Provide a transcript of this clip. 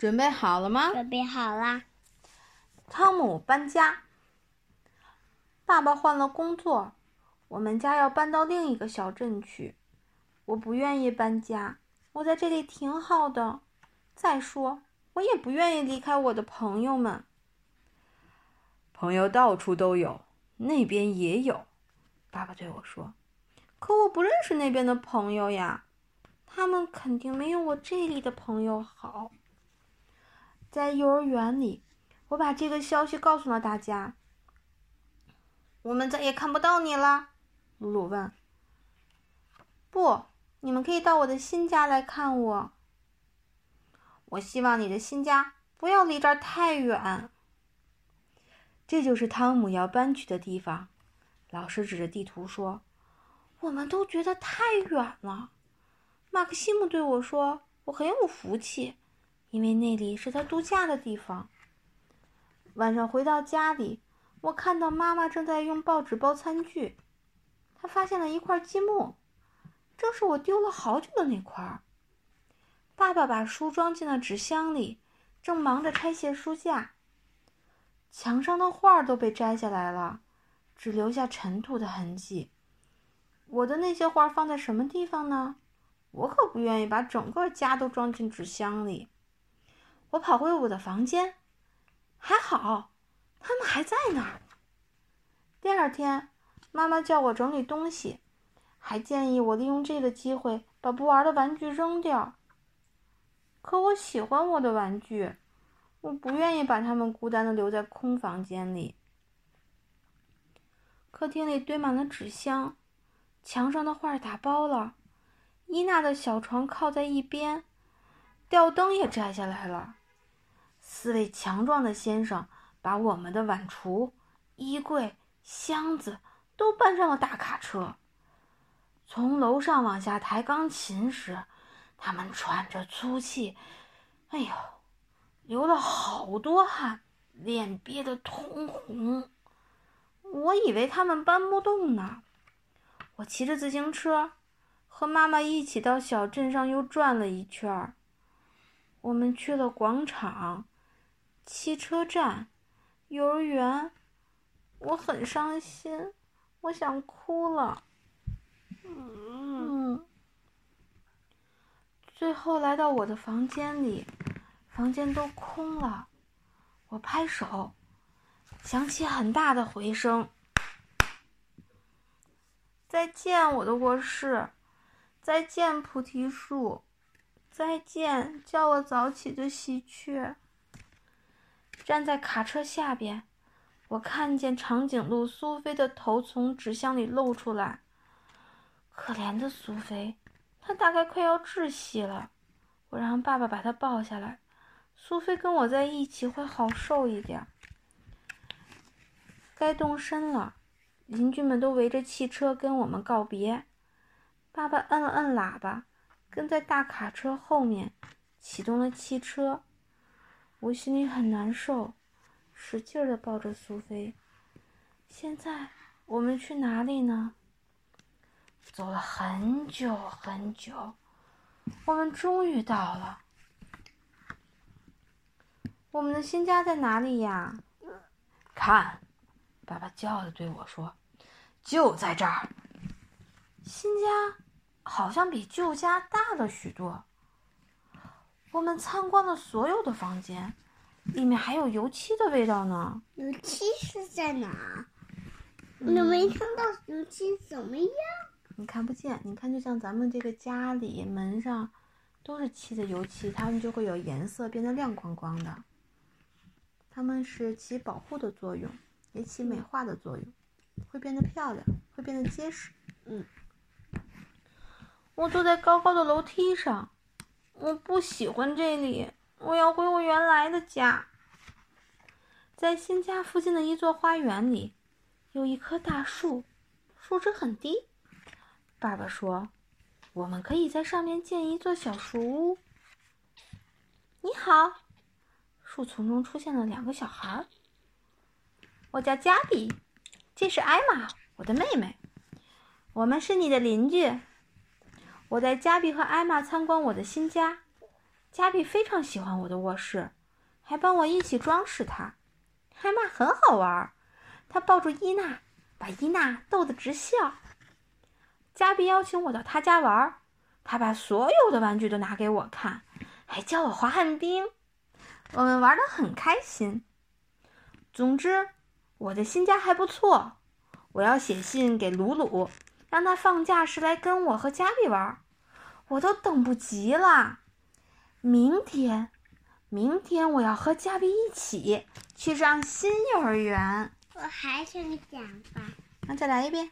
准备好了吗？准备好啦。汤姆搬家。爸爸换了工作，我们家要搬到另一个小镇去。我不愿意搬家，我在这里挺好的。再说，我也不愿意离开我的朋友们。朋友到处都有，那边也有。爸爸对我说：“可我不认识那边的朋友呀，他们肯定没有我这里的朋友好。”在幼儿园里，我把这个消息告诉了大家。我们再也看不到你了，鲁鲁问。不，你们可以到我的新家来看我。我希望你的新家不要离这儿太远。这就是汤姆要搬去的地方。老师指着地图说：“我们都觉得太远了。”马克西姆对我说：“我很有福气。”因为那里是他度假的地方。晚上回到家里，我看到妈妈正在用报纸包餐具。她发现了一块积木，正是我丢了好久的那块。爸爸把书装进了纸箱里，正忙着拆卸书架。墙上的画都被摘下来了，只留下尘土的痕迹。我的那些画放在什么地方呢？我可不愿意把整个家都装进纸箱里。我跑回我的房间，还好，他们还在那儿。第二天，妈妈叫我整理东西，还建议我利用这个机会把不玩的玩具扔掉。可我喜欢我的玩具，我不愿意把它们孤单的留在空房间里。客厅里堆满了纸箱，墙上的画打包了，伊娜的小床靠在一边，吊灯也摘下来了。四位强壮的先生把我们的碗橱、衣柜、箱子都搬上了大卡车。从楼上往下抬钢琴时，他们喘着粗气，哎呦，流了好多汗，脸憋得通红。我以为他们搬不动呢。我骑着自行车，和妈妈一起到小镇上又转了一圈。我们去了广场。汽车站，幼儿园，我很伤心，我想哭了。嗯，最后来到我的房间里，房间都空了。我拍手，响起很大的回声。再见，我的卧室，再见，菩提树，再见，叫我早起的喜鹊。站在卡车下边，我看见长颈鹿苏菲的头从纸箱里露出来。可怜的苏菲，她大概快要窒息了。我让爸爸把她抱下来。苏菲跟我在一起会好受一点。该动身了，邻居们都围着汽车跟我们告别。爸爸摁了摁喇叭，跟在大卡车后面，启动了汽车。我心里很难受，使劲的抱着苏菲。现在我们去哪里呢？走了很久很久，我们终于到了。我们的新家在哪里呀？看，爸爸骄傲的对我说：“就在这儿。”新家好像比旧家大了许多。我们参观了所有的房间，里面还有油漆的味道呢。油漆是在哪？你没看到油漆怎么样。你看不见？你看，就像咱们这个家里门上都是漆的油漆，它们就会有颜色，变得亮光光的。它们是起保护的作用，也起美化的作用，会变得漂亮，会变得结实。嗯。我坐在高高的楼梯上。我不喜欢这里，我要回我原来的家。在新家附近的一座花园里，有一棵大树，树枝很低。爸爸说：“我们可以在上面建一座小树屋。”你好，树丛中出现了两个小孩。我叫加比，这是艾玛，我的妹妹。我们是你的邻居。我带加比和艾玛参观我的新家，加比非常喜欢我的卧室，还帮我一起装饰它。艾玛很好玩，他抱住伊娜，把伊娜逗得直笑。加比邀请我到他家玩，他把所有的玩具都拿给我看，还教我滑旱冰。我们玩得很开心。总之，我的新家还不错。我要写信给鲁鲁，让他放假时来跟我和加比玩。我都等不及了。明天，明天我要和加比一起去上新幼儿园。我还想讲吧。那再来一遍。